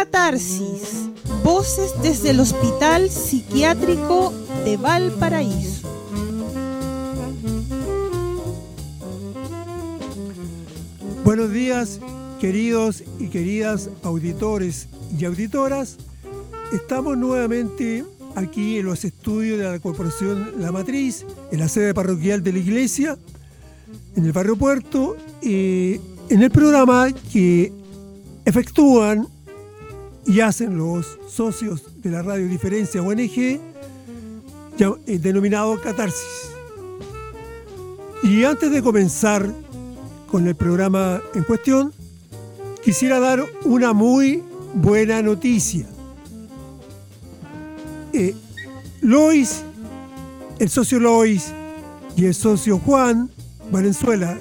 Catarsis, voces desde el Hospital Psiquiátrico de Valparaíso. Buenos días, queridos y queridas auditores y auditoras. Estamos nuevamente aquí en los estudios de la Corporación La Matriz, en la sede parroquial de la iglesia, en el barrio Puerto, eh, en el programa que efectúan y hacen los socios de la radio Diferencia ONG, eh, denominado Catarsis. Y antes de comenzar con el programa en cuestión, quisiera dar una muy buena noticia. Eh, Lois, el socio Lois y el socio Juan Valenzuela,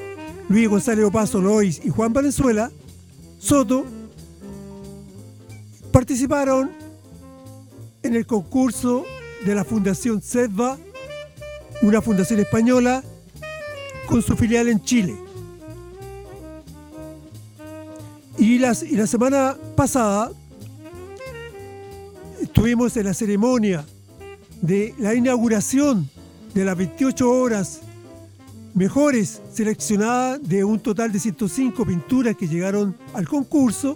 Luis González Opaso Lois y Juan Valenzuela, Soto, participaron en el concurso de la Fundación SEDVA, una fundación española con su filial en Chile. Y, y la semana pasada estuvimos en la ceremonia de la inauguración de las 28 horas mejores seleccionadas de un total de 105 pinturas que llegaron al concurso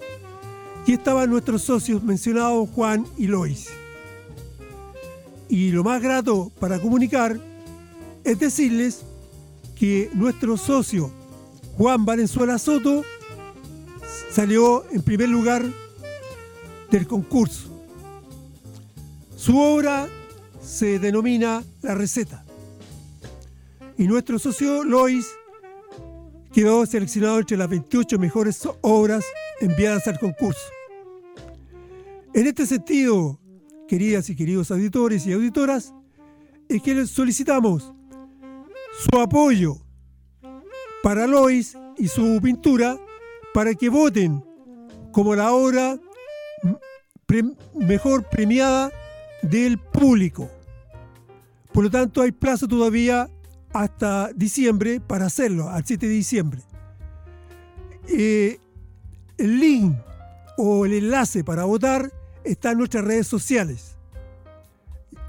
y estaban nuestros socios mencionados Juan y Lois. Y lo más grato para comunicar es decirles que nuestro socio Juan Valenzuela Soto salió en primer lugar del concurso. Su obra se denomina La Receta. Y nuestro socio Lois quedó seleccionado entre las 28 mejores obras enviadas al concurso. En este sentido, queridas y queridos auditores y auditoras, es que les solicitamos su apoyo para Lois y su pintura para que voten como la obra mejor premiada del público. Por lo tanto, hay plazo todavía hasta diciembre para hacerlo, al 7 de diciembre. Eh, el link o el enlace para votar está en nuestras redes sociales,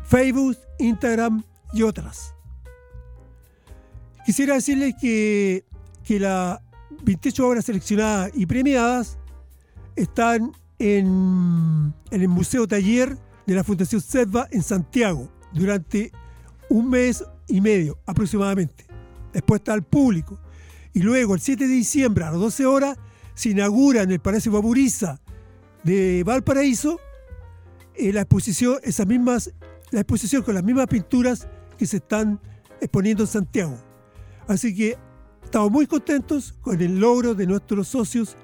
Facebook, Instagram y otras. Quisiera decirles que, que las 28 obras seleccionadas y premiadas están en, en el Museo Taller de la Fundación SEDVA en Santiago durante un mes y medio aproximadamente. Después está al público. Y luego, el 7 de diciembre a las 12 horas, se inaugura en el Palacio Baburiza de Valparaíso eh, la exposición, esas mismas, la exposición con las mismas pinturas que se están exponiendo en Santiago. Así que estamos muy contentos con el logro de nuestros socios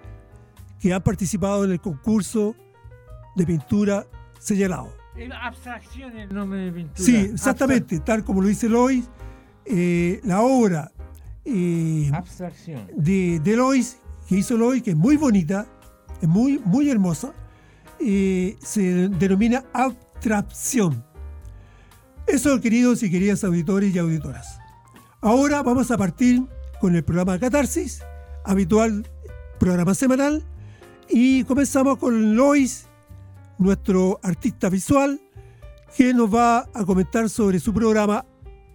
que han participado en el concurso de pintura señalado. Abstracción el nombre de pintura. Sí, exactamente, tal como lo dice Lois, eh, la obra eh, de, de, Lois, que hizo Lois, que es muy bonita, es muy, muy hermosa, eh, se denomina abstracción. Eso, queridos y queridas auditores y auditoras. Ahora vamos a partir con el programa Catarsis, habitual programa semanal, y comenzamos con Lois nuestro artista visual, que nos va a comentar sobre su programa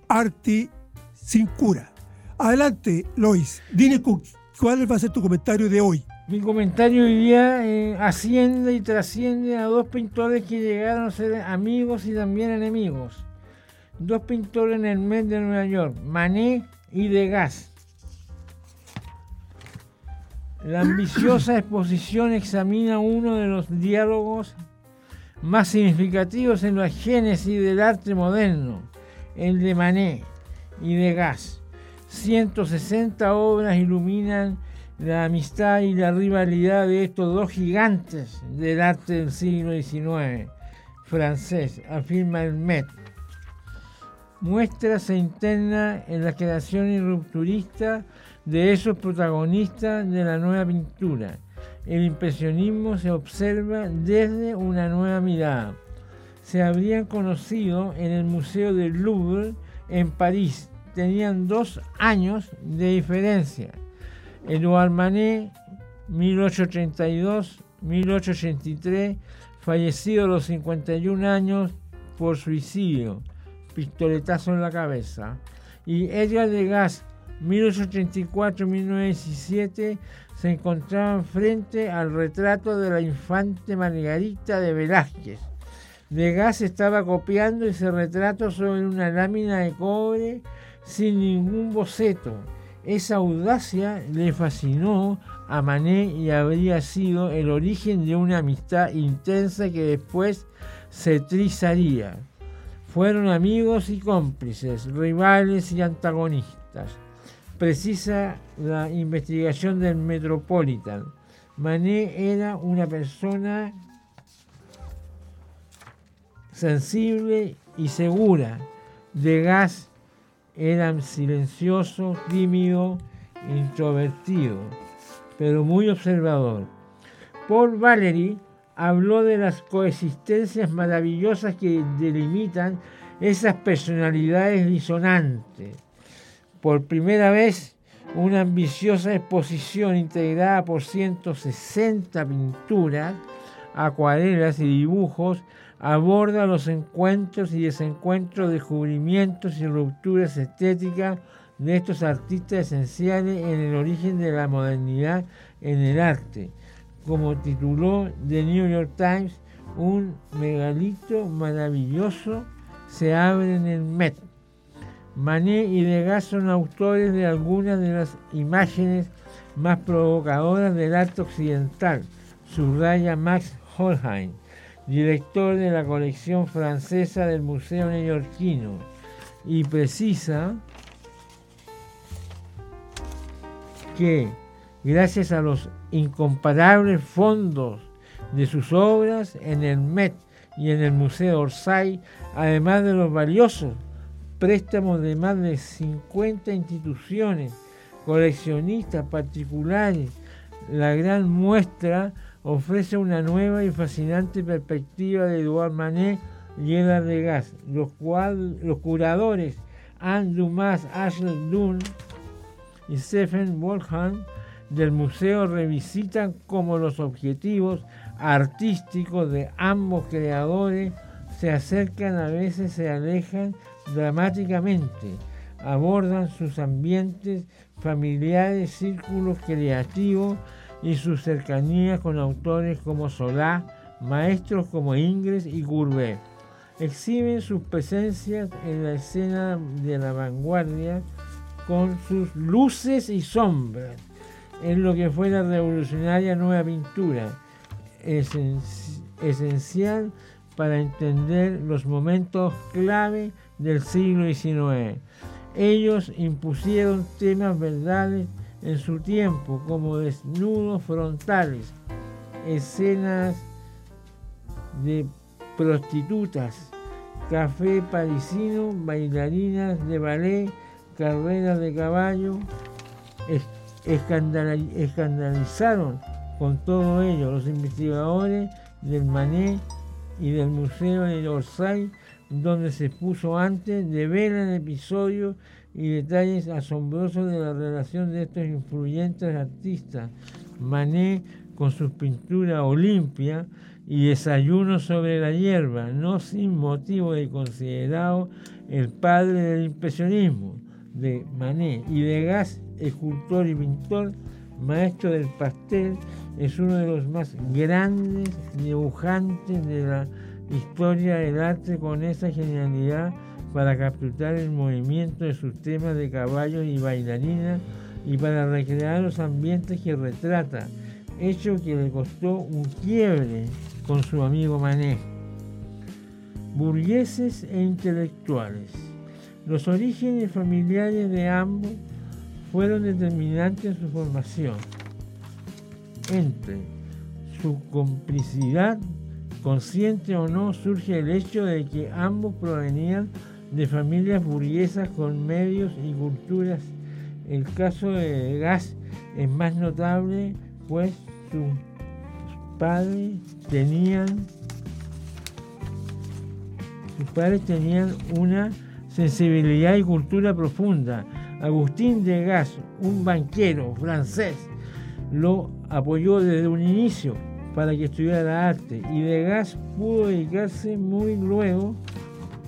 Arte sin cura. Adelante, Lois, dime cuál va a ser tu comentario de hoy. Mi comentario hoy día eh, asciende y trasciende a dos pintores que llegaron a ser amigos y también enemigos. Dos pintores en el mes de Nueva York, Manet y Degas. La ambiciosa exposición examina uno de los diálogos más significativos en la génesis del arte moderno, el de Manet y de Gas. 160 obras iluminan la amistad y la rivalidad de estos dos gigantes del arte del siglo XIX francés, afirma el Met. Muestra se interna en la creación y rupturista de esos protagonistas de la nueva pintura el impresionismo se observa desde una nueva mirada. Se habrían conocido en el Museo del Louvre en París. Tenían dos años de diferencia. Edouard Manet, 1883, fallecido a los 51 años por suicidio, pistoletazo en la cabeza. Y Edgar Degas, 1834-1917, se encontraban frente al retrato de la infante Margarita de Velázquez. Degas estaba copiando ese retrato sobre una lámina de cobre sin ningún boceto. Esa audacia le fascinó a Manet y habría sido el origen de una amistad intensa que después se trizaría. Fueron amigos y cómplices, rivales y antagonistas. Precisa la investigación del Metropolitan. Manet era una persona sensible y segura. Degas era silencioso, tímido, introvertido, pero muy observador. Paul Valery habló de las coexistencias maravillosas que delimitan esas personalidades disonantes. Por primera vez, una ambiciosa exposición integrada por 160 pinturas, acuarelas y dibujos aborda los encuentros y desencuentros, descubrimientos y rupturas estéticas de estos artistas esenciales en el origen de la modernidad en el arte. Como tituló The New York Times, un megalito maravilloso se abre en el Met. Manet y Degas son autores de algunas de las imágenes más provocadoras del arte occidental, subraya Max Holheim director de la colección francesa del Museo Neoyorquino, y precisa que gracias a los incomparables fondos de sus obras en el Met y en el Museo Orsay, además de los valiosos préstamos de más de 50 instituciones, coleccionistas particulares, la gran muestra ofrece una nueva y fascinante perspectiva de Eduard Manet llena de gas. Los, los curadores Anne Dumas, Ashley Dunn y Stephen Wolfham del museo revisitan cómo los objetivos artísticos de ambos creadores se acercan, a veces se alejan dramáticamente, abordan sus ambientes familiares, círculos creativos y su cercanía con autores como Solá, maestros como Ingres y Courbet. Exhiben sus presencias en la escena de la vanguardia con sus luces y sombras en lo que fue la revolucionaria nueva pintura, esencial para entender los momentos clave del siglo XIX. Ellos impusieron temas verdades en su tiempo como desnudos frontales, escenas de prostitutas, café parisino, bailarinas de ballet, carreras de caballo, escandalizaron con todo ello los investigadores del Manet y del Museo de Orsay, donde se puso antes de ver el episodio y detalles asombrosos de la relación de estos influyentes artistas. Manet con sus pinturas Olimpia y Desayuno sobre la hierba, no sin motivo de considerado el padre del impresionismo de Manet y Degas, escultor y pintor, maestro del pastel, es uno de los más grandes dibujantes de la historia del arte con esa genialidad para capturar el movimiento de sus temas de caballos y bailarinas y para recrear los ambientes que retrata, hecho que le costó un quiebre con su amigo Manet. Burgueses e intelectuales. Los orígenes familiares de ambos fueron determinantes en su formación. Entre su complicidad, consciente o no, surge el hecho de que ambos provenían de familias burguesas con medios y culturas. El caso de Gas es más notable, pues sus padres tenían sus padres tenían una sensibilidad y cultura profunda. Agustín de Gas, un banquero francés, lo apoyó desde un inicio, para que estudiara arte y Degas pudo dedicarse muy luego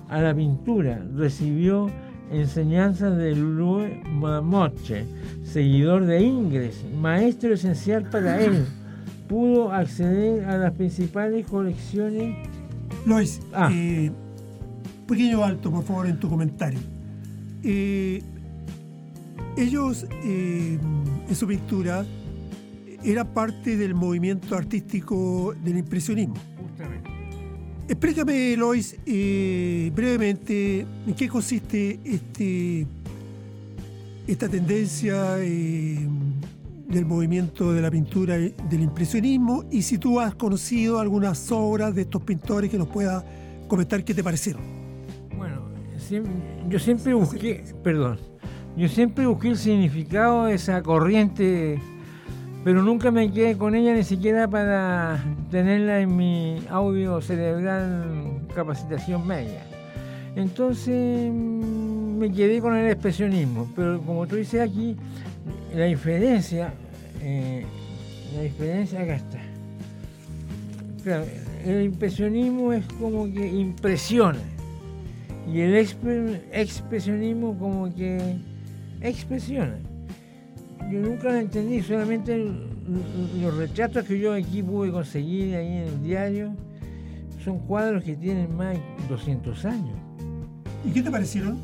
a la pintura. Recibió enseñanzas de Louis Marmotte, seguidor de Ingres, maestro esencial para él. Pudo acceder a las principales colecciones. Lois, Ah. eh, pequeño alto, por favor, en tu comentario. Eh, ellos, eh, en su pintura, era parte del movimiento artístico del impresionismo. Justamente. Explícame, Lois, eh, brevemente en qué consiste este, esta tendencia eh, del movimiento de la pintura del impresionismo y si tú has conocido algunas obras de estos pintores que nos puedas comentar qué te parecieron. Bueno, yo siempre busqué, perdón, yo siempre busqué el significado de esa corriente, pero nunca me quedé con ella ni siquiera para tenerla en mi audio cerebral capacitación media. Entonces mm, me quedé con el expresionismo, pero como tú dices aquí, la diferencia, eh, la diferencia acá está. El impresionismo es como que impresiona y el expre- expresionismo como que expresiona. Yo nunca lo entendí, solamente los retratos que yo aquí pude conseguir ahí en el diario son cuadros que tienen más de 200 años. ¿Y qué te parecieron?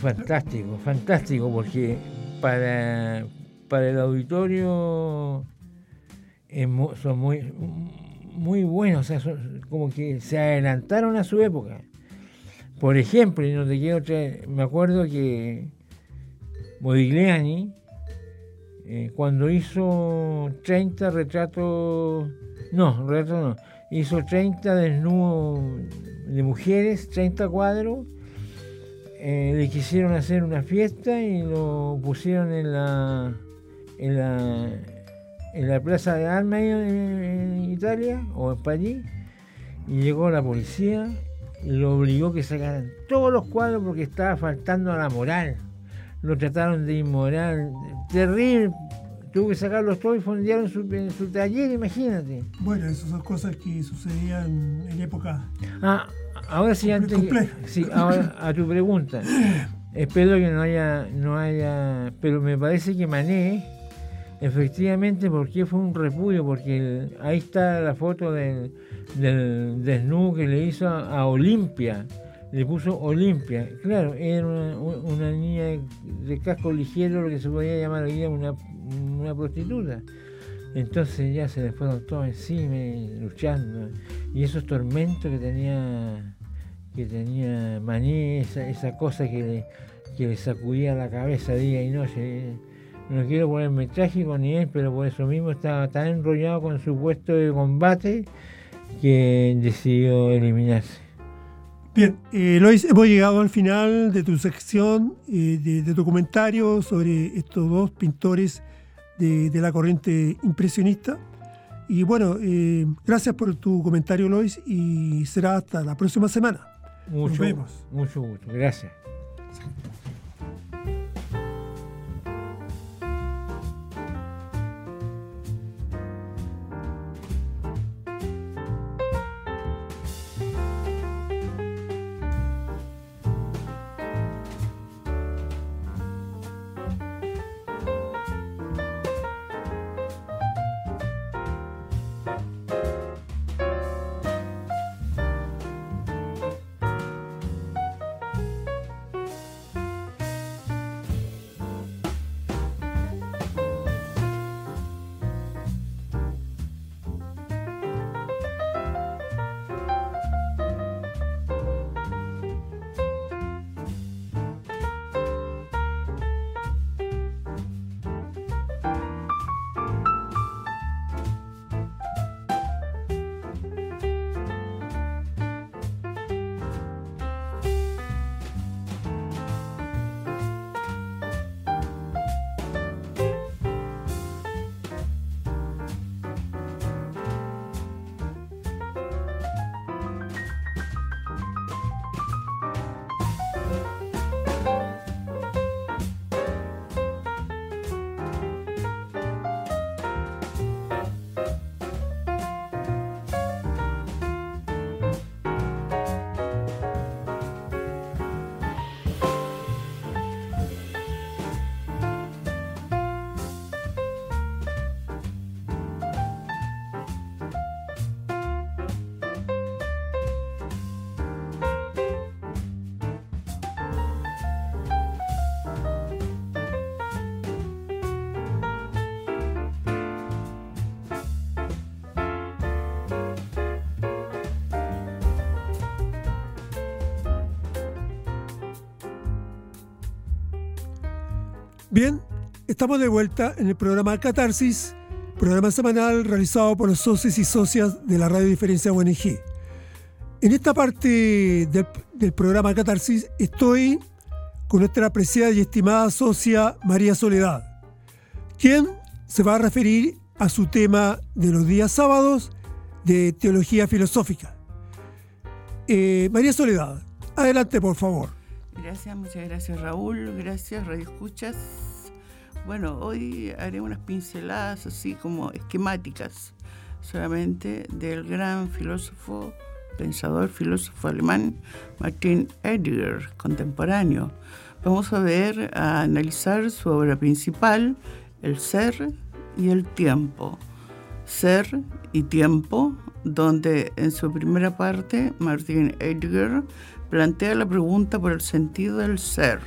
Fantástico, fantástico, porque para, para el auditorio es son muy, muy buenos, o sea, son como que se adelantaron a su época. Por ejemplo, y no te quiero traer- me acuerdo que Modigliani, eh, cuando hizo 30 retratos, no, retratos no, hizo 30 desnudos de mujeres, 30 cuadros, eh, le quisieron hacer una fiesta y lo pusieron en la en la en la plaza de armas en, en Italia o en París y llegó la policía y lo obligó que sacaran todos los cuadros porque estaba faltando a la moral lo trataron de inmoral terrible tuvo que sacarlos todos y fondearon su, en su taller imagínate Bueno, esas son cosas que sucedían en época. Ah, ahora sí, antes complejo. sí, ahora a tu pregunta. Espero que no haya, no haya, pero me parece que Mané, efectivamente, porque fue un repudio, porque el- ahí está la foto del, del desnudo que le hizo a, a Olimpia, le puso Olimpia. Claro, era una, niña de, casco ligero, lo que se podía llamar hoy una, prostituta. Entonces ya se le fueron todos encima luchando. Y esos tormentos que tenía que tenía Maní, esa, esa cosa que le, que le sacudía la cabeza día y noche. No quiero ponerme trágico ni él, pero por eso mismo estaba tan enrollado con su puesto de combate que decidió eliminarse. Bien, eh, Lois, hemos llegado al final de tu sección, eh, de, de tu comentario sobre estos dos pintores de, de la corriente impresionista. Y bueno, eh, gracias por tu comentario, Lois, y será hasta la próxima semana. Mucho, vemos. mucho gusto. Gracias. Bien, estamos de vuelta en el programa Catarsis, programa semanal realizado por los socios y socias de la Radio Diferencia ONG. En esta parte del, programa Catarsis estoy con nuestra apreciada y estimada socia María Soledad, quien se va a referir a su tema de los días sábados de teología filosófica. Eh, María Soledad, adelante por favor. Gracias, muchas gracias Raúl, gracias Radio Escuchas. Bueno, hoy haré unas pinceladas así como esquemáticas solamente del gran filósofo, pensador, filósofo alemán Martin Heidegger, contemporáneo. Vamos a ver, a analizar su obra principal, El ser y el tiempo. Ser y tiempo, donde en su primera parte Martin Heidegger plantea la pregunta por el sentido del ser,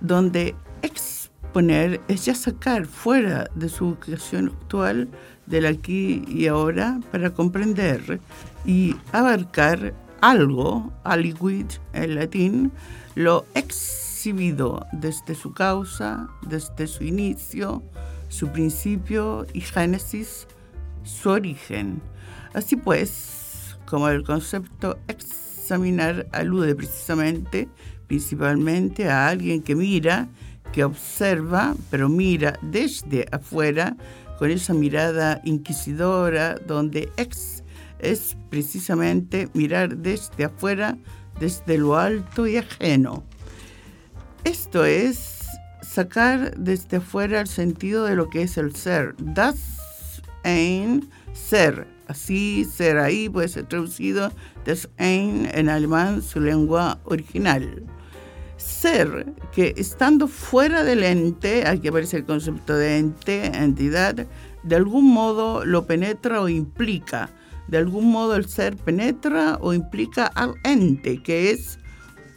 donde exponer es ya sacar fuera de su ubicación actual del aquí y ahora para comprender y abarcar algo, aliquid en latín, lo exhibido desde su causa, desde su inicio, su principio y génesis, su origen. Así pues, como el concepto examinar alude precisamente, principalmente a alguien que mira, que observa, pero mira desde afuera, con esa mirada inquisidora, donde ex es precisamente mirar desde afuera, desde lo alto y ajeno. Esto es sacar desde afuera el sentido de lo que es el ser. Das ein ser. Así, ser ahí puede ser traducido das ein en alemán, su lengua original. Ser, que estando fuera del ente, aquí aparece el concepto de ente, entidad, de algún modo lo penetra o implica. De algún modo el ser penetra o implica al ente, que es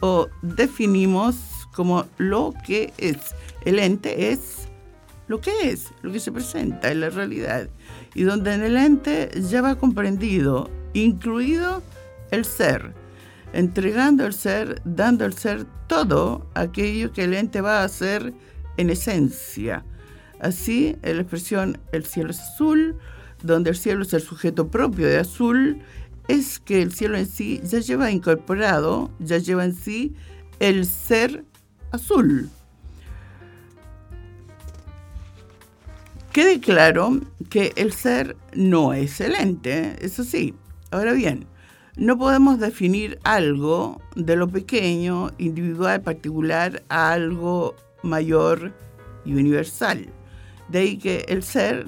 o definimos como lo que es. El ente es lo que es, lo que se presenta en la realidad. Y donde en el ente ya va comprendido, incluido el ser, entregando el ser, dando al ser todo aquello que el ente va a hacer en esencia. Así, en la expresión el cielo es azul, donde el cielo es el sujeto propio de azul, es que el cielo en sí ya lleva incorporado, ya lleva en sí el ser azul. Quede claro que el ser no es el ente, eso sí. Ahora bien, no podemos definir algo de lo pequeño, individual, particular, a algo mayor y universal. De ahí que el ser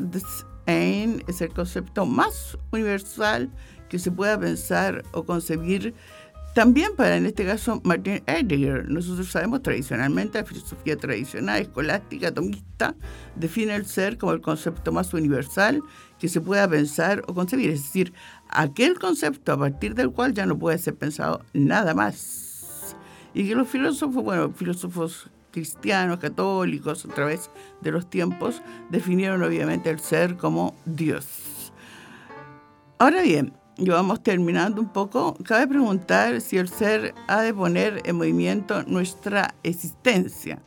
es el concepto más universal que se pueda pensar o concebir también para, en este caso, Martin Heidegger. Nosotros sabemos tradicionalmente, la filosofía tradicional, escolástica, atomista, define el ser como el concepto más universal que se pueda pensar o concebir. Es decir, aquel concepto a partir del cual ya no puede ser pensado nada más. Y que los filósofos, bueno, filósofos cristianos, católicos, a través de los tiempos, definieron obviamente el ser como Dios. Ahora bien, y vamos terminando un poco, cabe preguntar si el ser ha de poner en movimiento nuestra existencia.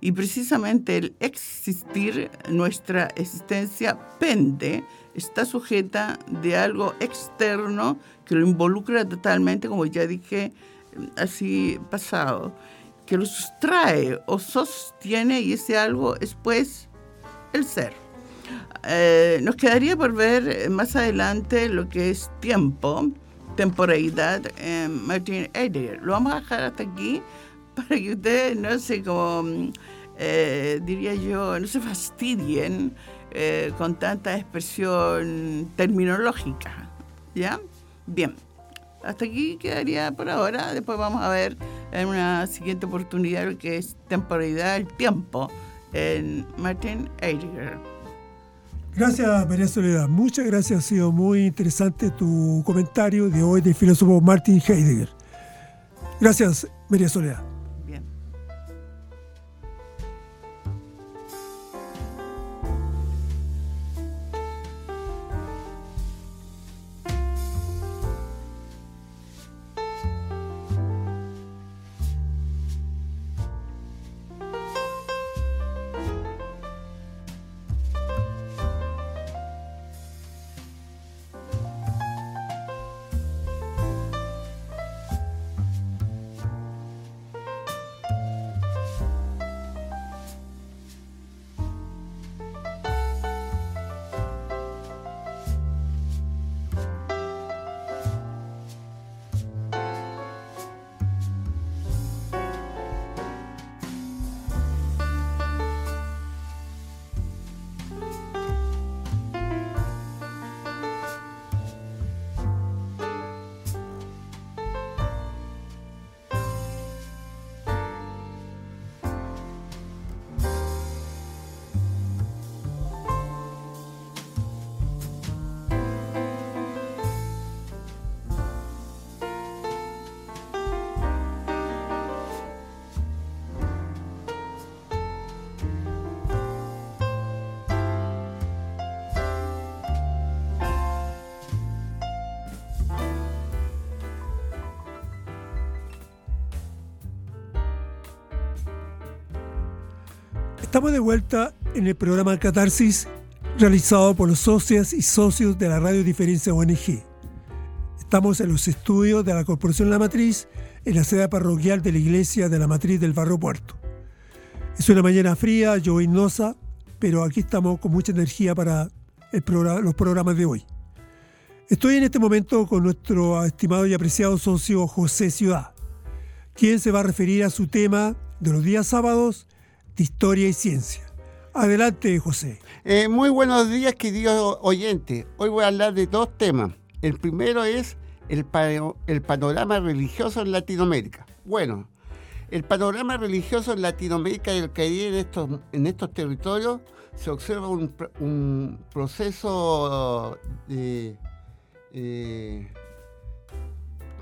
Y precisamente el existir, nuestra existencia pende, está sujeta de algo externo que lo involucra totalmente, como ya dije así pasado, que lo sustrae o sostiene y ese algo es pues el ser. Eh, nos quedaría por ver eh, más adelante lo que es tiempo, temporalidad en Martin Heidegger. Lo vamos a dejar hasta aquí para que ustedes no se como eh, diría yo, no se fastidien con tanta expresión terminológica. ¿Ya? Bien. Hasta aquí quedaría por ahora. Después vamos a ver en una siguiente oportunidad lo que es temporalidad, el tiempo en Martin Heidegger. Gracias, María Soledad. Muchas gracias. Ha sido muy interesante tu comentario de hoy del filósofo Martin Heidegger. Gracias, María Soledad. Estamos de vuelta en el programa Catarsis realizado por los socias y socios de la Radio Diferencia ONG. Estamos en los estudios de la Corporación La Matriz, en la sede parroquial de la Iglesia de la Matriz del Barrio Puerto. Es una mañana fría, llovinosa, pero aquí estamos con mucha energía para los programas de hoy. Estoy en este momento con nuestro estimado y apreciado socio José Ciudad, quien se va a referir a su tema de los días sábados historia y ciencia. Adelante, José. Eh, muy buenos días, queridos oyentes. Hoy voy a hablar de dos temas. El primero es el, panorama religioso en Latinoamérica. Bueno, el panorama religioso en Latinoamérica y el Caribe en estos, en estos territorios se observa un, proceso de, eh,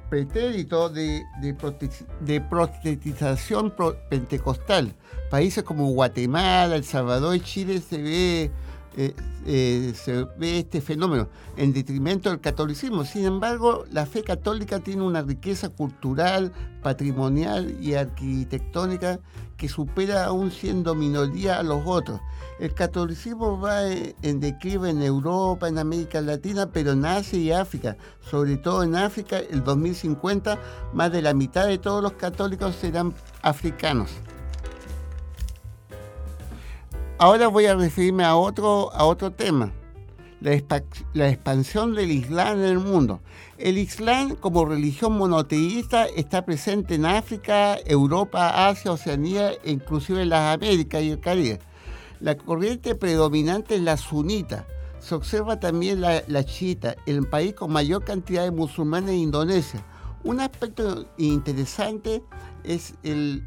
pretérito de, de, prostetización pentecostal. Países como Guatemala, El Salvador y Chile se ve, eh, eh, se ve este fenómeno en detrimento del catolicismo. Sin embargo, la fe católica tiene una riqueza cultural, patrimonial y arquitectónica que supera aún siendo minoría a los otros. El catolicismo va en declive en Europa, en América Latina, pero en Asia y África. Sobre todo en África, el 2050, más de la mitad de todos los católicos serán africanos. Ahora voy a referirme a otro, a otro tema, la, la expansión del Islam en el mundo. El Islam como religión monoteísta está presente en África, Europa, Asia, Oceanía e inclusive en las Américas y el Caribe. La corriente predominante es la sunita. Se observa también la, la chiita, el país con mayor cantidad de musulmanes en Indonesia. Un aspecto interesante es el,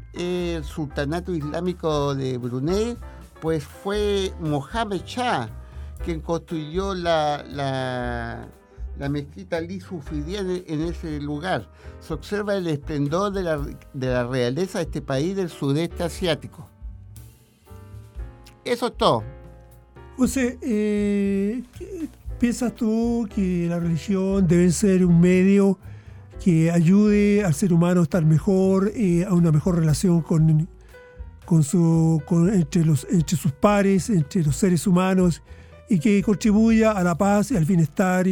sultanato islámico de Brunei, pues fue Mohammed Shah quien construyó la, la, mezquita Ali en, ese lugar. Se observa el esplendor de la, de la realeza de este país del sudeste asiático. Eso es todo. José, eh, ¿piensas tú que la religión debe ser un medio que ayude al ser humano a estar mejor, eh, a una mejor relación con, con su, entre, los, entre sus pares, entre los seres humanos, y que contribuya a la paz y al bienestar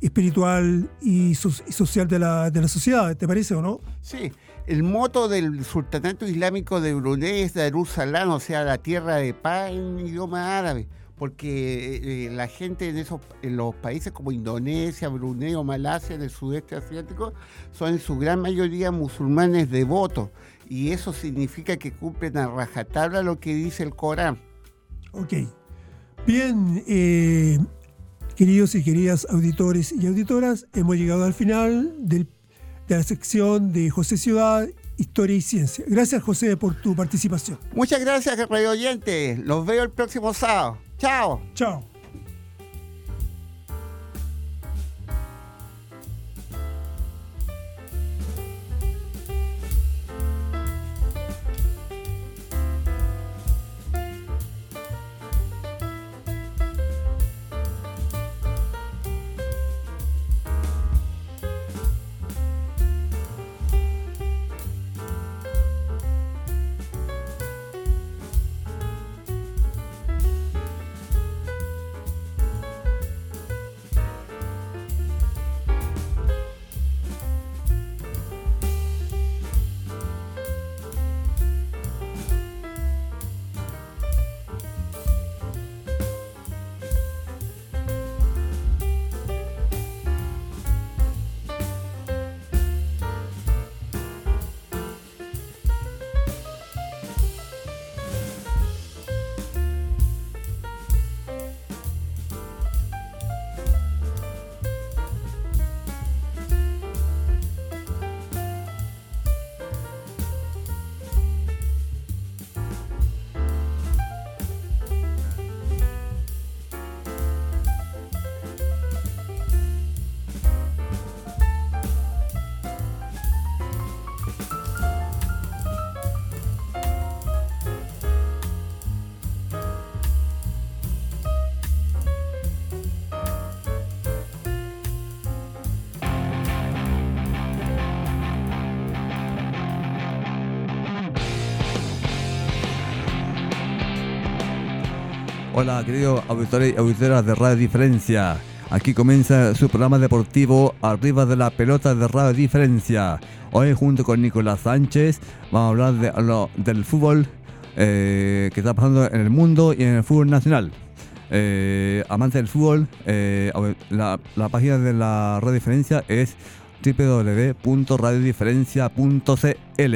espiritual y, social de la, de la sociedad? ¿Te parece o no? Sí, el moto del sultanato islámico de Brunei es Darussalam, o sea, la tierra de paz en idioma árabe, porque eh, la gente en, esos, en los países como Indonesia, Brunei o Malasia, en el sudeste asiático, son en su gran mayoría musulmanes devotos, y eso significa que cumplen a rajatabla lo que dice el Corán. Ok. Bien, eh, queridos y queridas auditores y auditoras, hemos llegado al final del de la sección de José Ciudad, Historia y Ciencia. Gracias, José, por tu participación. Muchas gracias, radio oyente. Los veo el próximo sábado. Chao. Chao. Hola, queridos auditores y auditoras de Radio Diferencia. Aquí comienza su programa deportivo Arriba de la Pelota de Radio Diferencia. Hoy, junto con Nicolás Sánchez, vamos a hablar del fútbol eh, que está pasando en el mundo y en el fútbol nacional. Eh, amante del fútbol, eh, la página de la Radio Diferencia es www.radiodiferencia.cl.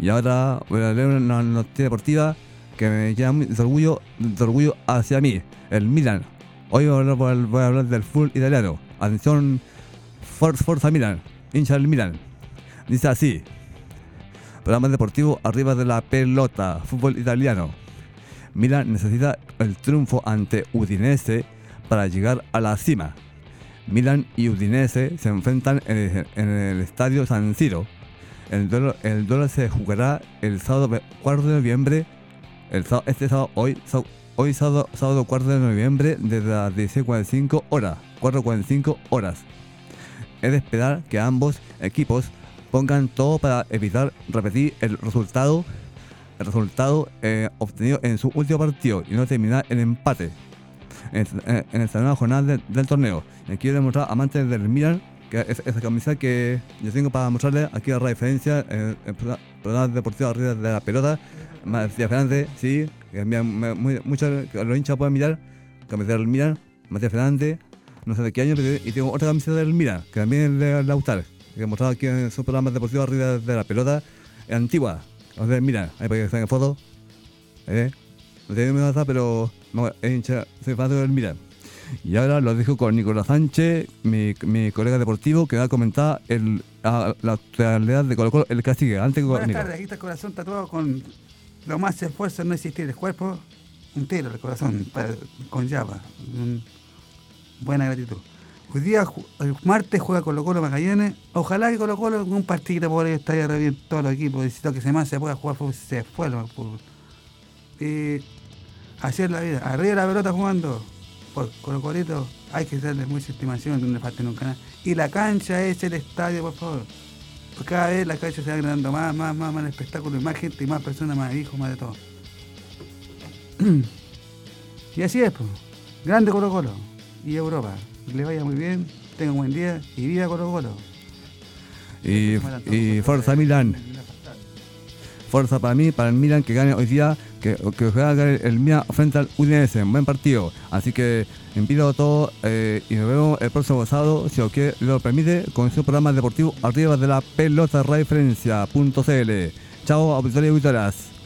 Y ahora voy a leer una noticia deportiva que me llena de orgullo, orgullo hacia mí, el Milan. Hoy voy a hablar, del fútbol italiano. Atención, Forza, Milan, hincha del Milan. Dice así, programa deportivo arriba de la pelota, fútbol italiano. Milan necesita el triunfo ante Udinese para llegar a la cima. Milan y Udinese se enfrentan en el, estadio San Siro. El duelo, el duelo se jugará el sábado ve- 4 de noviembre. El, sá- este sábado, hoy, sá- hoy sábado, sábado 4 de noviembre, desde las 16.45 horas. 4.45 horas. Es de esperar que ambos equipos pongan todo para evitar repetir el resultado el resultado eh, obtenido en su último partido y no terminar el empate en, en- en esta nueva jornada de- del torneo. Y quiero demostrar amantes del Milan que es, esa camiseta que yo tengo para mostrarle aquí la referencia en el programa- programa deportivo arriba de la pelota. Me decía Fernández, sí, que me- me- muy- muchos los hinchas pueden mirar, camiseta del Milan, Matías Fernández, no sé de qué año, pero- y tengo otra camiseta del Milan, que también es de Lautaro, que he mostrado aquí en su programa deportivo arriba de la pelota, es antigua, o sea, mira, ahí para que salgan fotos, ¿eh? No tengo mi WhatsApp, pero no, es hincha, soy fan del Milan. Y ahora lo dejo con Nicolás Sánchez, mi, mi colega deportivo, que va a comentar el, a- la actualidad de Colo Colo, el sigue. Antes Buenas tardes, aquí está el corazón tatuado con lo más esfuerzo no existir el cuerpo, un tiro el corazón con llava. Un- buena gratitud. Hoy día, el martes, juega Colo Colo Magallanes. Ojalá que Colo Colo con un partido por ahí estaría re bien todos los equipos. Necesito que se más se pueda jugar se fue el fútbol. Y es la vida. Arriba la pelota jugando por Colo Colito. Hay que darle mucha estimación, no le falta nunca nada. Y la cancha es el estadio, por favor. Pues cada vez la cancha se va agregando más, más, más, más el espectáculo, y más gente, y más personas, más hijos, más de todo. y así es, pues. Grande Colo Colo. Y Europa. Le vaya muy bien, tenga un buen día y viva Colo Colo. Y, y Forza Milan. Fuerza para mí, para el Milan que gane hoy día, que, que juega el, Milan frente al Udinese, un buen partido. Así que invito a todos eh, y nos vemos el próximo sábado, si os quiere, lo permite, con su programa deportivo arriba de la pelota referencia.cl. Chao, auditores y auditoras.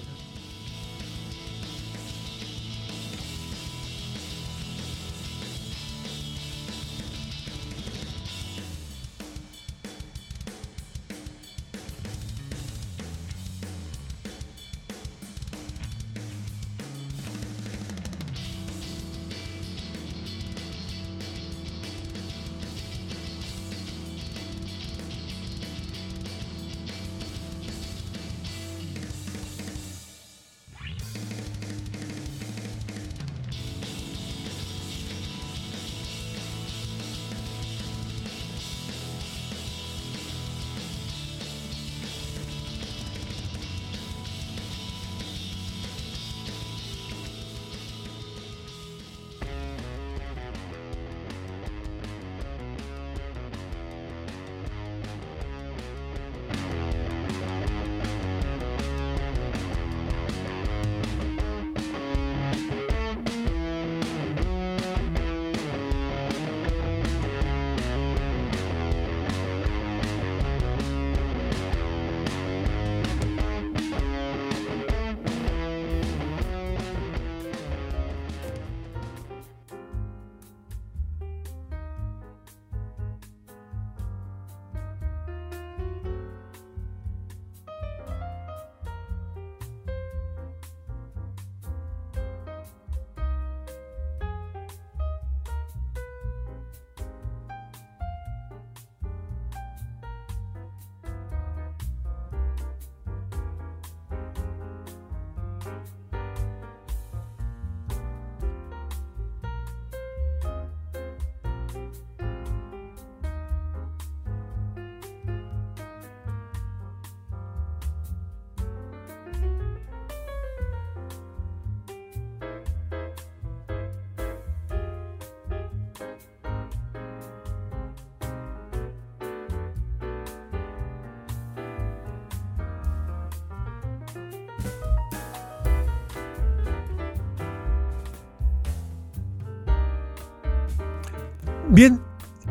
Bien,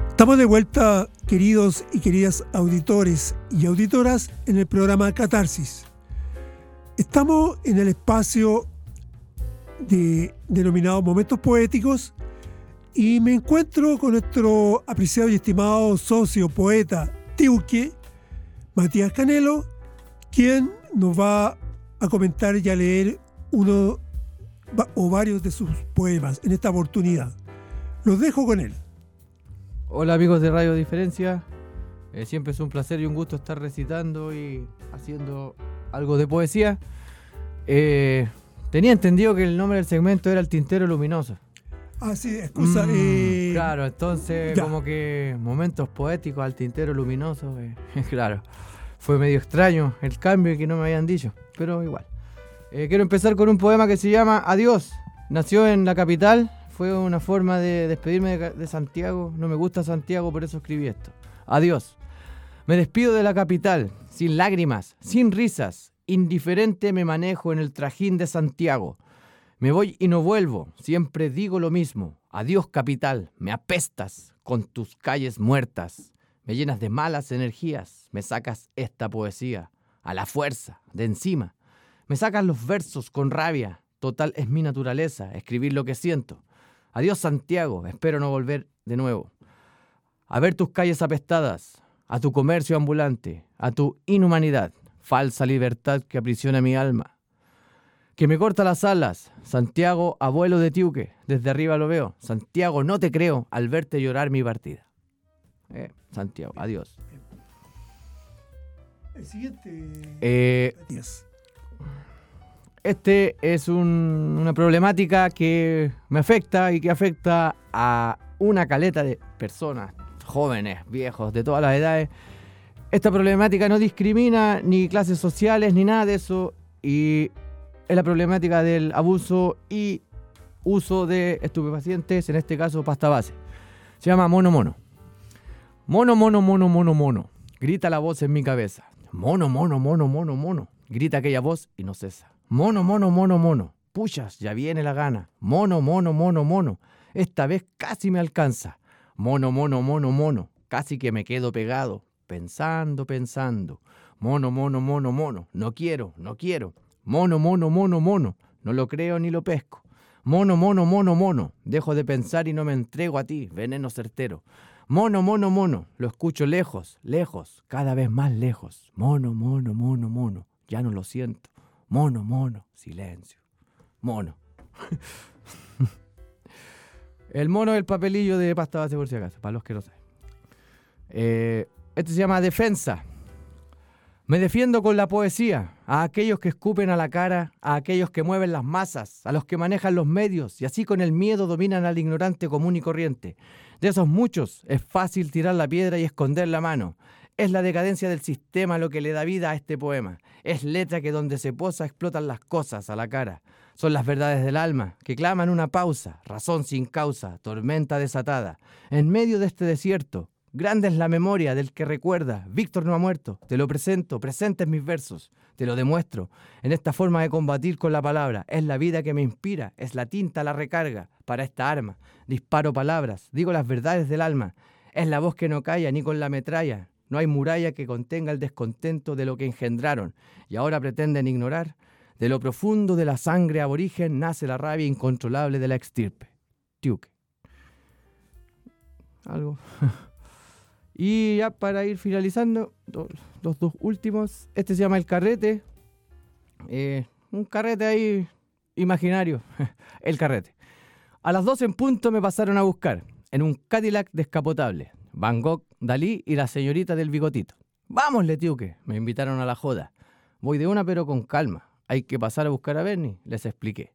estamos de vuelta, queridos y queridas auditores y auditoras, en el programa Catarsis. Estamos en el espacio de, denominado Momentos Poéticos y me encuentro con nuestro apreciado y estimado socio poeta Tiuque, Matías Canelo, quien nos va a comentar y a leer uno o varios de sus poemas en esta oportunidad. Los dejo con él. Hola amigos de Radio Diferencia, Eh, siempre es un placer y un gusto estar recitando y haciendo algo de poesía. Eh, tenía entendido que el nombre del segmento era El Tintero Luminoso. Ah, sí, excusa. Mm, eh, claro, entonces ya. como que momentos poéticos al Tintero Luminoso, claro, fue medio extraño el cambio que no me habían dicho, pero igual. Quiero empezar con un poema que se llama Adiós. Nació en la capital, fue una forma de despedirme de, Santiago. No me gusta Santiago, por eso escribí esto. Adiós. Me despido de la capital, sin lágrimas, sin risas. Indiferente me manejo en el trajín de Santiago. Me voy y no vuelvo, siempre digo lo mismo. Adiós capital, me apestas con tus calles muertas. Me llenas de malas energías, me sacas esta poesía, a la fuerza, de encima. Me sacas los versos con rabia, total es mi naturaleza, escribir lo que siento. Adiós Santiago, espero no volver de nuevo. A ver tus calles apestadas, a tu comercio ambulante, a tu inhumanidad, falsa libertad que aprisiona mi alma. Que me corta las alas, Santiago, abuelo de Tiuque, desde arriba lo veo. Santiago, no te creo al verte llorar mi partida. Eh, Santiago, adiós. El siguiente. Eh, Matías. Este es un- una problemática que me afecta y que afecta a una caleta de personas, jóvenes, viejos, de todas las edades. Esta problemática no discrimina ni clases sociales ni nada de eso y es la problemática del abuso y uso de estupefacientes, en este caso pasta base. Se llama mono mono. Mono, mono, mono, mono, mono. Grita la voz en mi cabeza. Mono, mono, mono, mono, mono. Grita aquella voz y no cesa. Mono, mono, mono, mono. Puchas, ya viene la gana. Mono, mono, mono, mono. Esta vez casi me alcanza. Mono, mono, mono, mono. Casi que me quedo pegado. Pensando, pensando. Mono, mono, mono, mono. No quiero, no quiero. Mono, mono, mono, mono. No lo creo ni lo pesco. Mono, mono, mono, mono. Dejo de pensar y no me entrego a ti, veneno certero. Mono, mono, mono. Lo escucho lejos, lejos, cada vez más lejos. Mono, mono, mono, mono. Ya no lo siento. Mono, mono, silencio. Mono. el mono es el papelillo de pasta base por si acaso, para los que no saben. Eh, este se llama defensa. Me defiendo con la poesía, a aquellos que escupen a la cara, a aquellos que mueven las masas, a los que manejan los medios y así con el miedo dominan al ignorante común y corriente. De esos muchos es fácil tirar la piedra y esconder la mano. Es la decadencia del sistema lo que le da vida a este poema. Es letra que donde se posa explotan las cosas a la cara. Son las verdades del alma, que claman una pausa, razón sin causa, tormenta desatada. En medio de este desierto, grande es la memoria del que recuerda. Víctor no ha muerto, te lo presento, presentes mis versos, te lo demuestro. En esta forma de combatir con la palabra, es la vida que me inspira, es la tinta la recarga para esta arma. Disparo palabras, digo las verdades del alma. Es la voz que no calla ni con la metralla. No hay muralla que contenga el descontento de lo que engendraron y ahora pretenden ignorar. De lo profundo de la sangre aborigen nace la rabia incontrolable de la extirpe. Tiuque. Algo. y ya para ir finalizando, do- los dos últimos. Este se llama El Carrete. Eh, un carrete ahí imaginario. El carrete. A las 12 en punto me pasaron a buscar, en un Cadillac descapotable. Van Gogh, Dalí y la señorita del bigotito. Vamos, Letiuque, me invitaron a la joda. Voy de una pero con calma. Hay que pasar a buscar a Bernie, les expliqué.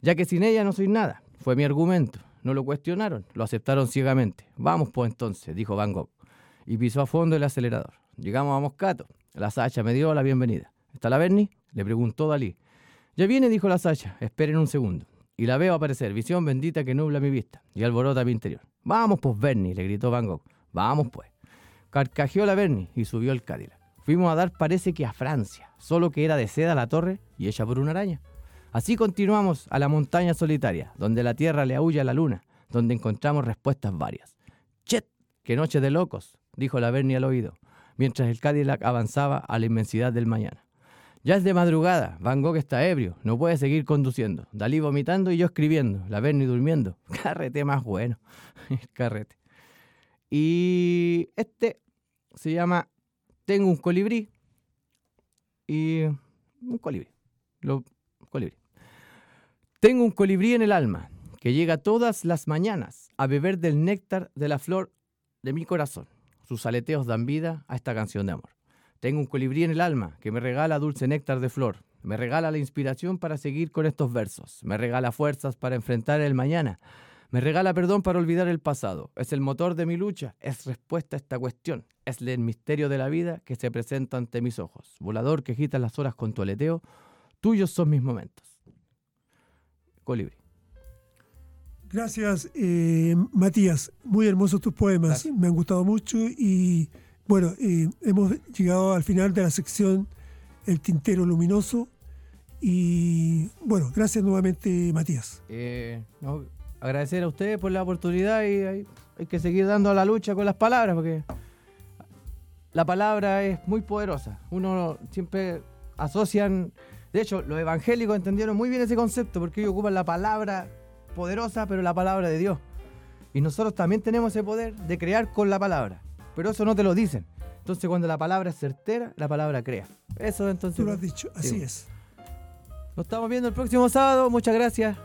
Ya que sin ella no soy nada, fue mi argumento. No lo cuestionaron, lo aceptaron ciegamente. Vamos pues entonces, dijo Van Gogh. Y pisó a fondo el acelerador. Llegamos a Moscato. La Sacha me dio la bienvenida. ¿Está la Bernie? Le preguntó Dalí. Ya viene, dijo la Sacha. Esperen un segundo. Y la veo aparecer, visión bendita que nubla mi vista y alborota mi interior. Vamos pues, Bernie, le gritó Van Gogh. Vamos pues. Carcajeó la Bernie y subió el Cadillac. Fuimos a dar, parece que a Francia, solo que era de seda la torre y hecha por una araña. Así continuamos a la montaña solitaria, donde la tierra le aúlla a la luna. donde encontramos respuestas varias. ¡Chet! ¡Qué noche de locos! dijo la Bernie al oído, mientras el Cadillac avanzaba a la inmensidad del mañana. Ya es de madrugada, Van Gogh está ebrio, no puede seguir conduciendo. Dalí vomitando y yo escribiendo, la Bernie durmiendo. Carrete más bueno, el carrete. Y este se llama Tengo un colibrí y un colibrí. Lo, colibrí. Tengo un colibrí en el alma que llega todas las mañanas a beber del néctar de la flor de mi corazón. Sus aleteos dan vida a esta canción de amor. Tengo un colibrí en el alma que me regala dulce néctar de flor. Me regala la inspiración para seguir con estos versos. Me regala fuerzas para enfrentar el mañana. Me regala perdón para olvidar el pasado. Es el motor de mi lucha. Es respuesta a esta cuestión. Es el misterio de la vida que se presenta ante mis ojos. Volador que agita las horas con tu aleteo. Tuyos son mis momentos. Colibrí. Gracias, eh, Matías. Muy hermosos tus poemas. Gracias. Me han gustado mucho y bueno, hemos llegado al final de la sección El Tintero Luminoso. Y bueno, gracias nuevamente, Matías. Eh, agradecer a ustedes por la oportunidad y hay, que seguir dando la lucha con las palabras porque la palabra es muy poderosa. Uno siempre asocian, de hecho, los evangélicos entendieron muy bien ese concepto porque ellos ocupan la palabra poderosa, pero la palabra de Dios. Y nosotros también tenemos ese poder de crear con la palabra, pero eso no te lo dicen. Entonces, cuando la palabra es certera, la palabra crea. Eso entonces. Tú lo has dicho, así Sí. es. Nos estamos viendo el próximo sábado. Muchas gracias.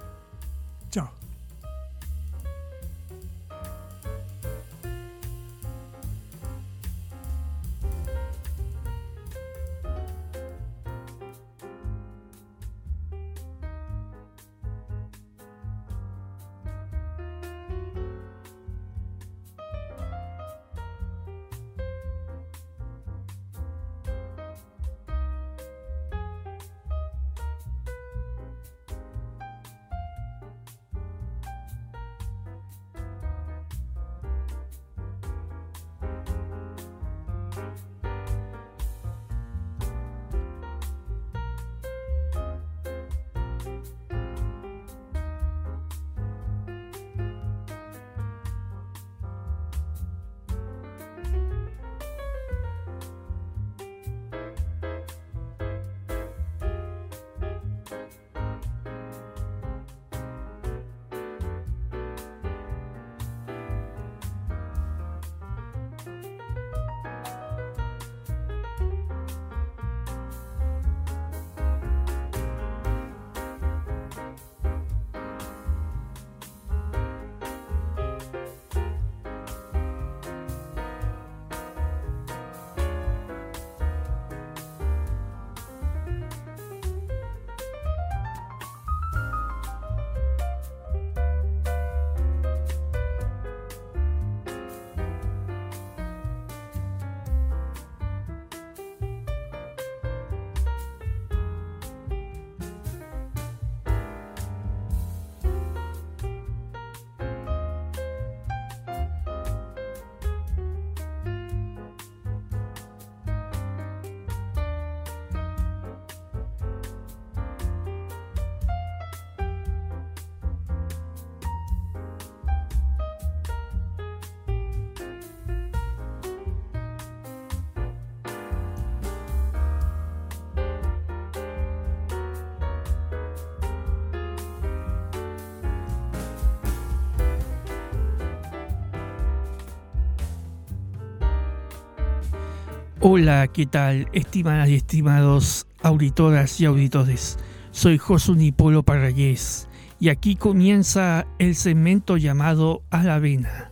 Hola, ¿qué tal, estimadas y estimados auditoras y auditores? Soy Josuni Polo Parragués y aquí comienza el segmento llamado A la Vena.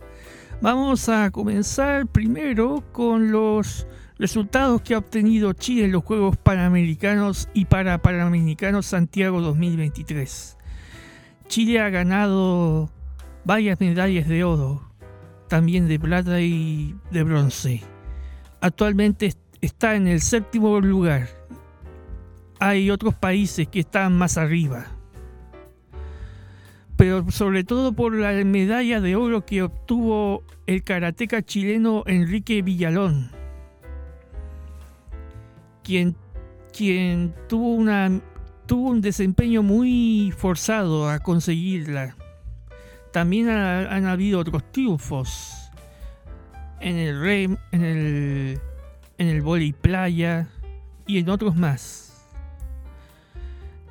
Vamos a comenzar primero con los resultados que ha obtenido Chile en los Juegos Panamericanos y para Panamericanos Santiago 2023. Chile ha ganado varias medallas de oro, también de plata y de bronce actualmente est- está en el séptimo lugar. Hay otros países que están más arriba. Pero sobre todo por la medalla de oro que obtuvo el karateca chileno Enrique Villalón, quien, quien tuvo, una, tuvo un desempeño muy forzado a conseguirla. También ha- han habido otros triunfos en el rem, en el en el playa y en otros más.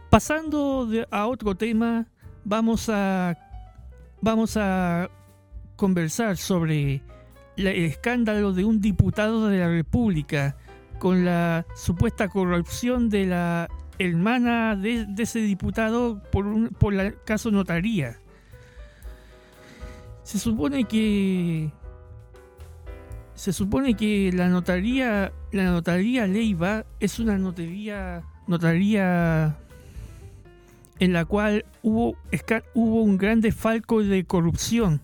Pasando a otro tema, vamos a vamos a conversar sobre la- el escándalo de un diputado de la República con la supuesta corrupción de la hermana de, de ese diputado por un por el caso notaría. Se supone que se supone que la notaría la notaría Leiva es una notaría notaría en la cual hubo, hubo un gran desfalco de corrupción,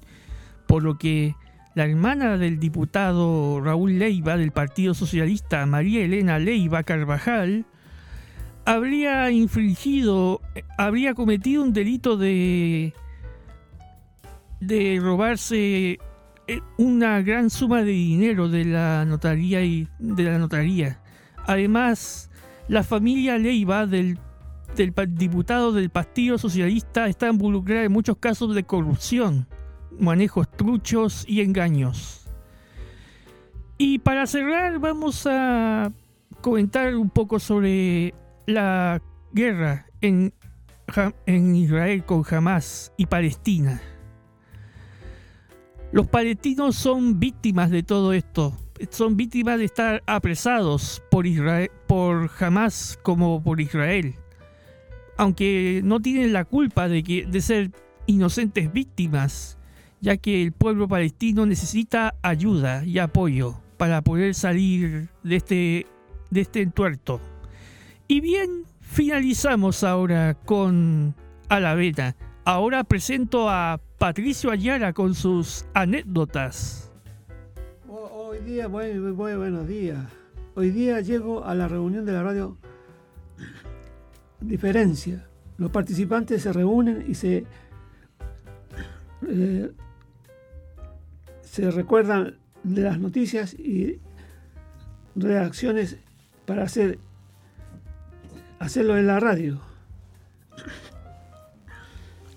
por lo que la hermana del diputado Raúl Leiva del Partido Socialista, María Elena Leiva Carvajal, habría infringido, habría cometido un delito de de robarse una gran suma de dinero de la notaría y de la notaría. Además, la familia Leiva del, del diputado del Partido Socialista está involucrada en muchos casos de corrupción, manejos truchos y engaños. Y para cerrar vamos a comentar un poco sobre la guerra en, en Israel con Hamas y Palestina. Los palestinos son víctimas de todo esto. Son víctimas de estar apresados por, Israel, Hamas como por Israel. Aunque no tienen la culpa de, que, de ser inocentes víctimas, ya que el pueblo palestino necesita ayuda y apoyo para poder salir de este, de este entuerto. Y bien, finalizamos ahora con Alavena. Ahora presento a Patricio Ayala con sus anécdotas. Ho- Hoy día, muy buenos días. Hoy día llego a la reunión de la radio Diferencia. Los participantes se reúnen y se, eh, se recuerdan de las noticias y reacciones para hacer, hacerlo en la radio.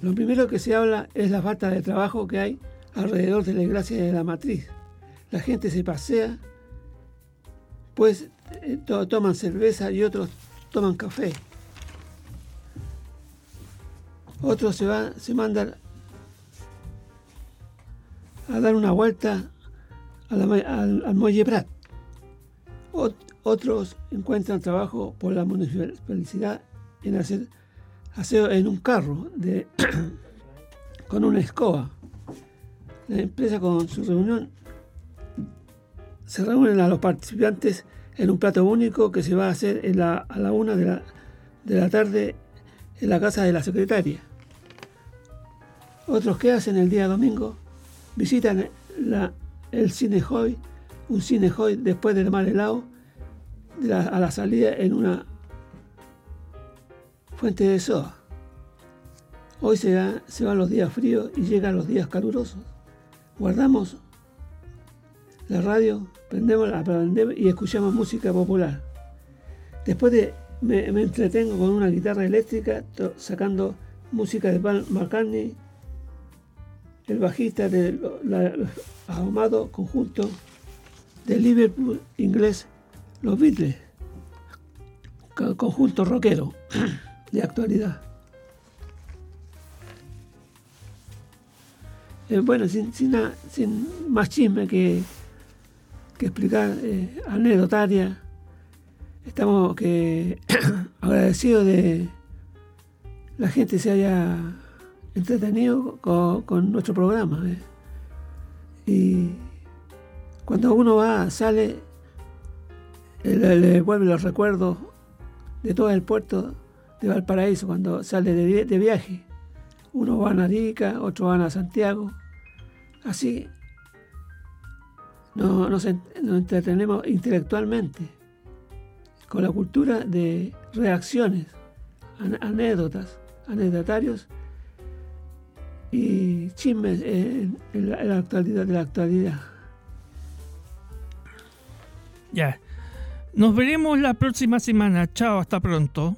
Lo primero que se habla es la falta de trabajo que hay alrededor de la iglesia de la matriz. La gente se pasea, pues eh, to- toman cerveza y otros toman café. Otros se van, se mandan a dar una vuelta al, al muelle Prat. Ot- otros encuentran trabajo por la municipalidad en hacer aseo en un carro de, con una escoba. La empresa con su reunión se reúnen a los participantes en un plato único que se va a hacer en la- a la una de la, de la tarde en la casa de la secretaria. Otros que hacen el día domingo visitan la- el cine Hoy, un cine Hoy después del mar helado, de a la salida en una fuente de soda. Hoy se, va- se van los días fríos y llegan los días calurosos. Guardamos la radio, prendemos, la prendemos y escuchamos música popular. Después de, me, entretengo con una guitarra eléctrica to- sacando música de Paul McCartney, el bajista del ahumado conjunto de Liverpool inglés, los Beatles, co- conjunto rockero de actualidad. Eh, bueno, sin, más chisme que, explicar, eh, anecdotaria, estamos agradecidos de la gente se haya entretenido con, nuestro programa. eh. Y cuando uno va, sale, eh, le, le los recuerdos de todo el puerto de Valparaíso cuando sale de, de viaje. Uno va a Narica, otro van a Santiago. Así no- nos, nos entretenemos intelectualmente con la cultura de reacciones, an- anécdotas, anecdotarios y chismes en, en la, en la actualidad de la actualidad. Ya. Nos veremos la próxima semana. Chao, hasta pronto.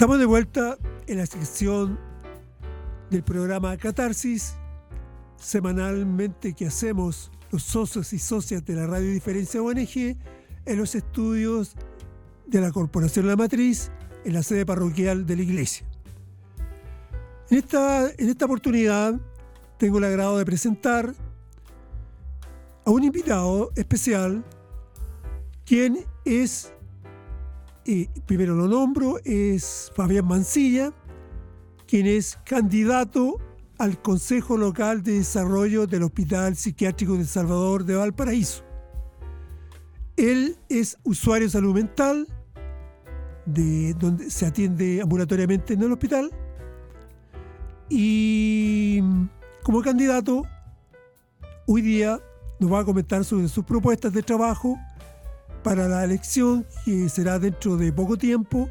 Estamos de vuelta en la sección del programa Catarsis, semanalmente que hacemos los socios y socias de la Radio Diferencia ONG en los estudios de la Corporación La Matriz, en la sede parroquial de la iglesia. En esta, en esta oportunidad tengo el agrado de presentar a un invitado especial, quien es, primero lo nombro, es Fabián Mancilla, quien es candidato al Consejo Local de Desarrollo del Hospital Psiquiátrico de Salvador de Valparaíso. Él es usuario de salud mental, de donde se atiende ambulatoriamente en el hospital, y como candidato, hoy día nos va a comentar sobre sus propuestas de trabajo para la elección que será dentro de poco tiempo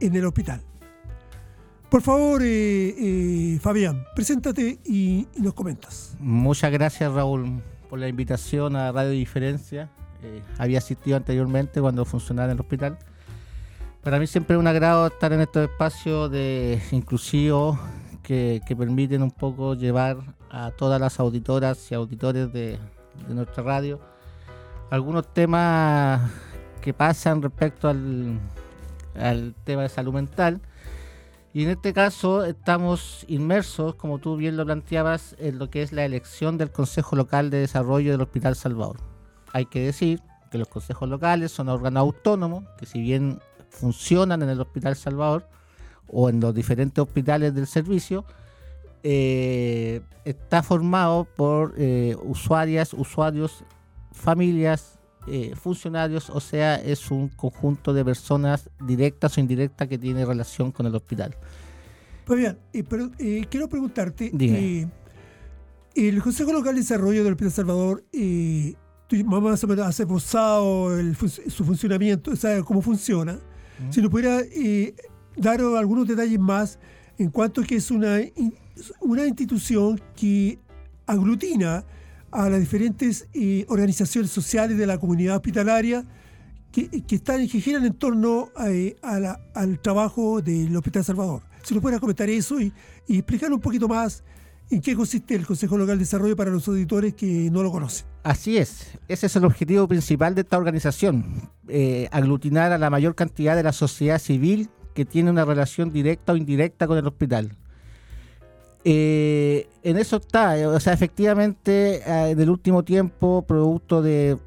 en el hospital. Por favor, eh, eh, Fabián, preséntate y, y, nos comentas. Muchas gracias, Raúl, por la invitación a Radio Diferencia. Eh, había asistido anteriormente cuando funcionaba en el hospital. Para mí siempre es un agrado estar en estos espacios de inclusivos que, permiten un poco llevar a todas las auditoras y auditores de nuestra radio algunos temas que pasan respecto al, al, tema de salud mental. Y en este caso estamos inmersos, como tú bien lo planteabas, en lo que es la elección del Consejo Local de Desarrollo del Hospital Salvador. Hay que decir que los consejos locales son órganos autónomos que si bien funcionan en el Hospital Salvador o en los diferentes hospitales del servicio, eh, está formado por eh, usuarias, usuarios, familias, eh, funcionarios, o sea, es un conjunto de personas directas o indirectas que tiene relación con el hospital. Pues bien, pero, quiero preguntarte, el Consejo Local de Desarrollo del Hospital Salvador, tú más o menos has esbozado el, su funcionamiento, sabes cómo funciona. Si nos pudiera dar algunos detalles más en cuanto a que es una una institución que aglutina a las diferentes eh, organizaciones sociales de la comunidad hospitalaria que, que están que giran en torno eh, a, la, al trabajo del Hospital Salvador. Si nos puedes comentar eso y, y, explicar un poquito más en qué consiste el Consejo Local de Desarrollo para los auditores que no lo conocen. Así es, ese es el objetivo principal de esta organización, eh, aglutinar a la mayor cantidad de la sociedad civil que tiene una relación directa o indirecta con el hospital. Eh, en eso está, o sea, efectivamente, eh, en el último tiempo, producto de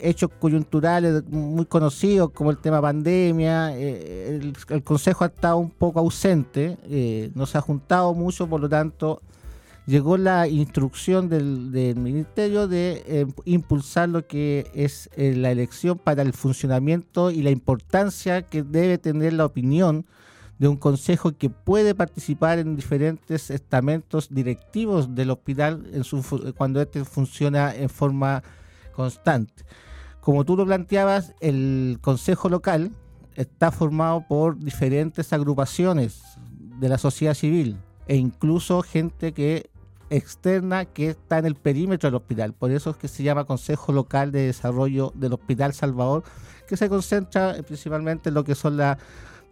hechos coyunturales muy conocidos como el tema pandemia, eh, el, el, Consejo ha estado un poco ausente, eh, no se ha juntado mucho, por lo tanto, llegó la instrucción del, del Ministerio de eh, impulsar lo que es eh, la elección para el funcionamiento y la importancia que debe tener la opinión de un consejo que puede participar en diferentes estamentos directivos del hospital en su, cuando este funciona en forma constante. Como tú lo planteabas, el consejo local está formado por diferentes agrupaciones de la sociedad civil e incluso gente que externa que está en el perímetro del hospital. Por eso es que se llama Consejo Local de Desarrollo del Hospital Salvador, que se concentra principalmente en lo que son las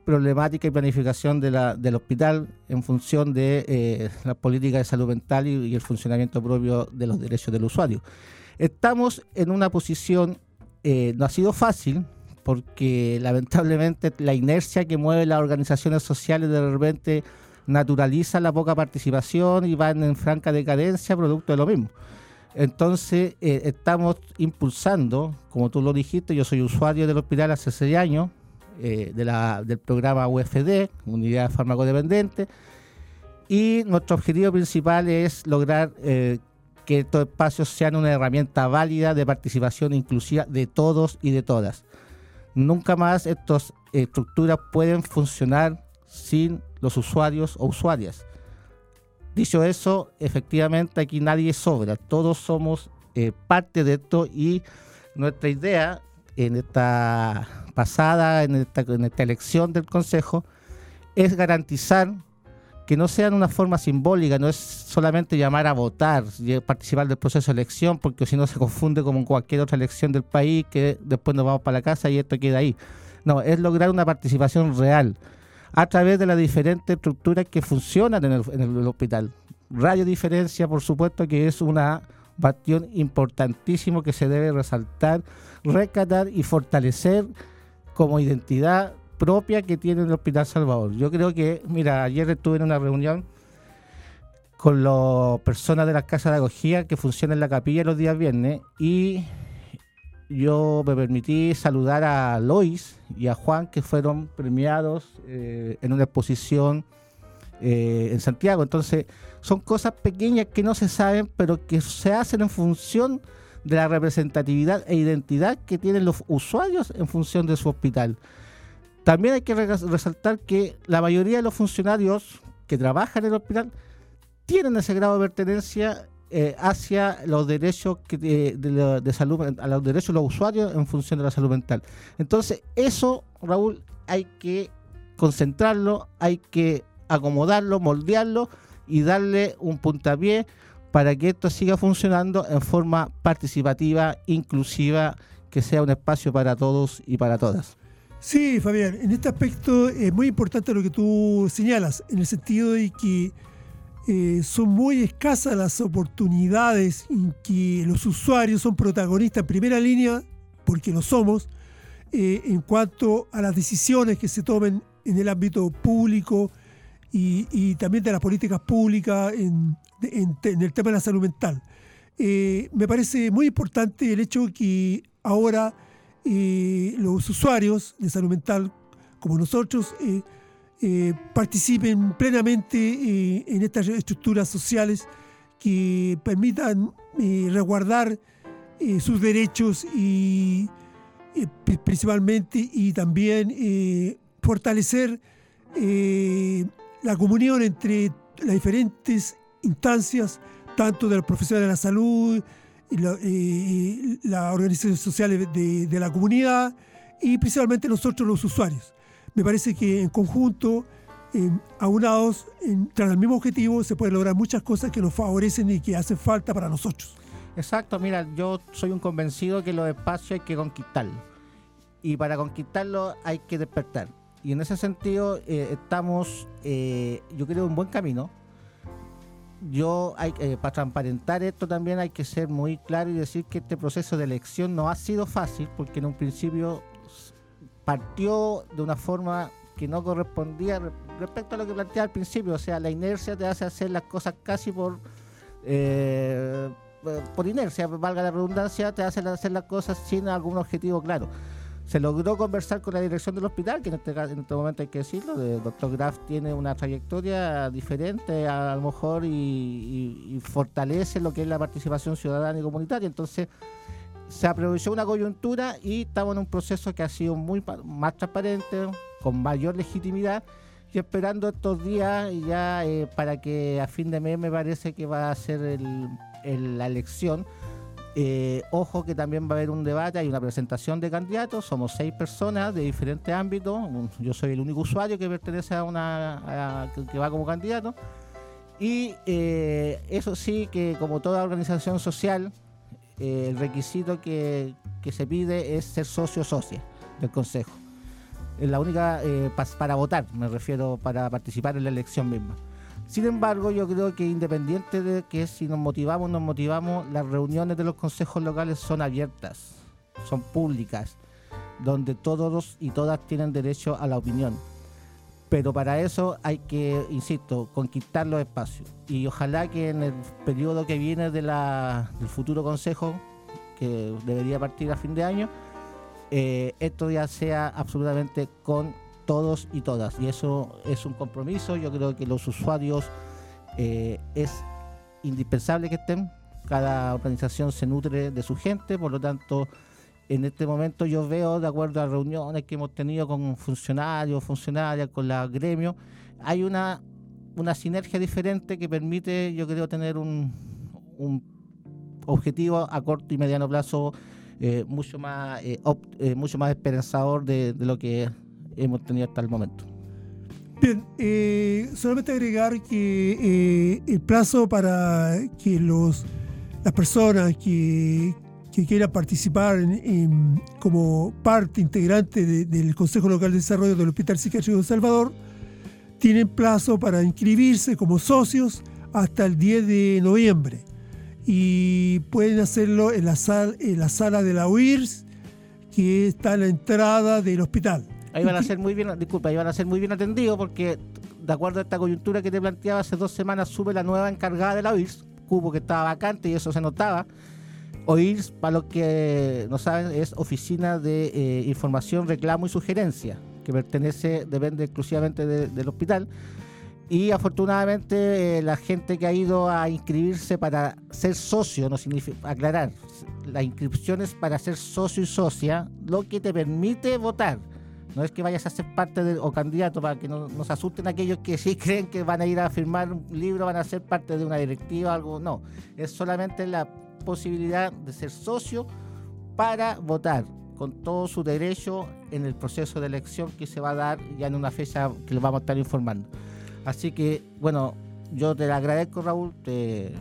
problemática y planificación de la, del hospital en función de eh, la política de salud mental y, el funcionamiento propio de los derechos del usuario. Estamos en una posición, eh, no ha sido fácil, porque lamentablemente la inercia que mueve las organizaciones sociales de repente naturaliza la poca participación y van en franca decadencia producto de lo mismo. Entonces, eh, estamos impulsando, como tú lo dijiste, yo soy usuario del hospital hace seis años, eh, de la, del programa UFD, Unidad Farmacodependiente, y nuestro objetivo principal es lograr eh, que estos espacios sean una herramienta válida de participación inclusiva de todos y de todas. Nunca más estas estructuras pueden funcionar sin los usuarios o usuarias. Dicho eso, efectivamente aquí nadie sobra, todos somos eh, parte de esto y nuestra idea en esta pasada, en esta, elección del Consejo, es garantizar que no sea una forma simbólica, no es solamente llamar a votar, y participar del proceso de elección, porque si no se confunde como en cualquier otra elección del país, que después nos vamos para la casa y esto queda ahí. No, es lograr una participación real. a través de las diferentes estructuras que funcionan en el, en el hospital. Radiodiferencia, por supuesto, que es una bastión importantísimo que se debe resaltar, rescatar y fortalecer como identidad propia que tiene el Hospital Salvador. Yo creo que, mira, ayer estuve en una reunión con las personas de las casas de acogida que funcionan en la capilla los días viernes y yo me permití saludar a Lois y a Juan que fueron premiados eh, en una exposición eh, en Santiago. Entonces, son cosas pequeñas que no se saben, pero que se hacen en función de la representatividad e identidad que tienen los usuarios en función de su hospital. También hay que resaltar que la mayoría de los funcionarios que trabajan en el hospital tienen ese grado de pertenencia eh, hacia los derechos que, de, de, salud, a los derechos de los usuarios en función de la salud mental. Entonces, eso, Raúl, hay que concentrarlo, hay que acomodarlo, moldearlo y darle un puntapié para que esto siga funcionando en forma participativa, inclusiva, que sea un espacio para todos y para todas. Sí, Fabián, en este aspecto es muy importante lo que tú señalas, en el sentido de que eh, son muy escasas las oportunidades en que los usuarios son protagonistas en primera línea, porque lo somos, eh, en cuanto a las decisiones que se tomen en el ámbito público, y, también de las políticas públicas el tema de la salud mental. Eh, me parece muy importante el hecho que ahora eh, los usuarios de salud mental, como nosotros, eh, participen plenamente en estas estructuras sociales que permitan resguardar sus derechos y principalmente y también fortalecer la comunión entre las diferentes instancias, tanto de los profesionales de la salud, y las organizaciones sociales de, la comunidad y principalmente nosotros los usuarios. Me parece que en conjunto, aunados, tras el mismo objetivo, se pueden lograr muchas cosas que nos favorecen y que hacen falta para nosotros. Exacto, mira, yo soy un convencido que los espacios hay que conquistarlos. Y para conquistarlos hay que despertar y en ese sentido eh, estamos, eh, yo creo, en buen camino. Yo, hay, eh, para transparentar esto también hay que ser muy claro y decir que este proceso de elección no ha sido fácil porque en un principio partió de una forma que no correspondía respecto a lo que planteaba al principio. O sea, la inercia te hace hacer las cosas casi por por inercia, valga la redundancia, te hace hacer las cosas sin algún objetivo claro se logró conversar con la dirección del hospital, que en este, en este momento hay que decirlo, el doctor Graf tiene una trayectoria diferente a, lo mejor y, fortalece lo que es la participación ciudadana y comunitaria. Entonces, se aprovechó una coyuntura y estamos en un proceso que ha sido muy más transparente, con mayor legitimidad y esperando estos días ya eh, para que a fin de mes me parece que va a ser la elección eh, ojo que también va a haber un debate, hay una presentación de candidatos, somos seis personas de diferentes ámbitos, yo soy el único usuario que pertenece a una que, va como candidato. Y eh, eso sí que como toda organización social, eh, el requisito que, se pide es ser socio socia del Consejo. Es la única para votar, me refiero, para participar en la elección misma. Sin embargo, yo creo que independiente de que si nos motivamos, nos motivamos, las reuniones de los consejos locales son abiertas, son públicas, donde todos y todas tienen derecho a la opinión. Pero para eso hay que, insisto, conquistar los espacios. Y ojalá que en el periodo que viene del futuro consejo, que debería partir a fin de año, eh, esto ya sea absolutamente con todos y todas. Y eso es un compromiso. Yo creo que los usuarios eh, es indispensable que estén. Cada organización se nutre de su gente, por lo tanto, en este momento yo veo, de acuerdo a reuniones que hemos tenido con funcionarios, funcionarias, con la gremio, hay una, una sinergia diferente que permite, yo creo, tener un, objetivo a corto y mediano plazo eh, mucho más eh, mucho más esperanzador de, de lo que hemos tenido hasta el momento. Bien, eh, solamente agregar que eh, el plazo para que los, las personas que, quieran participar como parte integrante del Consejo Local de Desarrollo del Hospital Psiquiátrico de Salvador tienen plazo para inscribirse como socios hasta el 10 de noviembre y pueden hacerlo en la, sal, en la sala de la UIRS que está en la entrada del hospital. Ahí van a ser muy bien, disculpa, ahí van a ser muy bien atendidos porque de acuerdo a esta coyuntura que te planteaba hace dos semanas sube la nueva encargada de la UIRS, cubo que estaba vacante y eso se notaba. OIRS, para los que no saben, es Oficina de eh, Información, Reclamo y Sugerencia, que pertenece, depende exclusivamente de- del hospital. Y afortunadamente eh, la gente que ha ido a inscribirse para ser socio, no significa aclarar, la inscripción es para ser socio y socia, lo que te permite votar. No es que vayas a ser parte de, o candidato para que no nos asusten aquellos que sí creen que van a ir a firmar un libro, van a ser parte de una directiva, algo. No, es solamente la posibilidad de ser socio para votar con todo su derecho en el proceso de elección que se va a dar ya en una fecha que les vamos a estar informando. Así que, bueno, yo te agradezco, Raúl. Te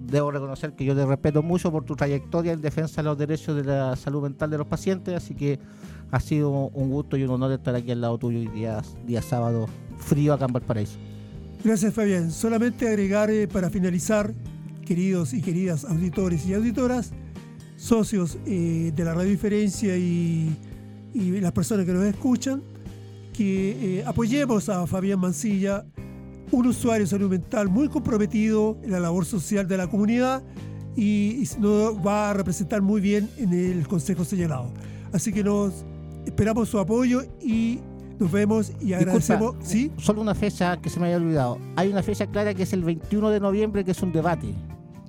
debo reconocer que yo te respeto mucho por tu trayectoria en defensa de los derechos de la salud mental de los pacientes. Así que ha sido un gusto y un honor estar aquí al lado tuyo hoy día, sábado frío acá en Valparaíso. Gracias Fabián. Solamente agregar eh, para finalizar, queridos y queridas auditores y auditoras, socios eh, de la radiodiferencia y, y las personas que nos escuchan, que eh, apoyemos a Fabián Mancilla, un usuario de salud mental muy comprometido en la labor social de la comunidad y, y nos va a representar muy bien en el consejo señalado. Así que nos esperamos su apoyo y nos vemos y agradecemos. Disculpa, ¿Sí? Solo una fecha que se me había olvidado. Hay una fecha clara que es el 21 de noviembre, que es un debate,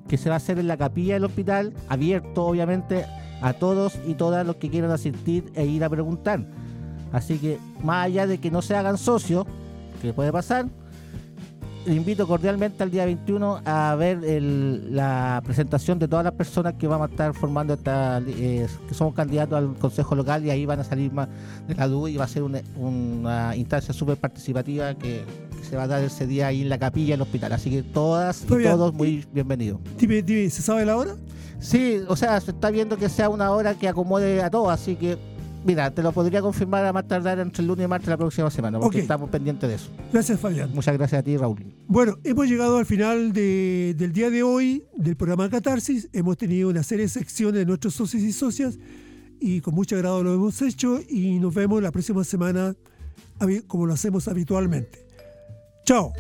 que se va a hacer en la capilla del hospital, abierto obviamente a todos y todas los que quieran asistir e ir a preguntar. Así que, más allá de que no se hagan socios, que puede pasar, invito cordialmente al día 21 a ver el- la presentación de todas las personas que vamos a estar formando esta, eh, que somos candidatos al consejo local y ahí van a salir más de la duda y va a ser una, una instancia súper participativa que, que se va a dar ese día ahí en la capilla del hospital. Así que todas y todos muy bienvenidos. Dime, ¿se sabe la hora? Sí, o sea, se está viendo que sea una hora que acomode a todos, así que, mira, te lo podría confirmar a más tardar entre el lunes y martes de la próxima semana, porque estamos pendientes de eso. Gracias, Fabián. Muchas gracias a ti, Raúl. Bueno, hemos llegado al final de- del día de hoy del programa Catarsis. Hemos tenido una serie de secciones de nuestros socios y socias y con mucho agrado lo hemos hecho y nos vemos la próxima semana como lo hacemos habitualmente. Chao.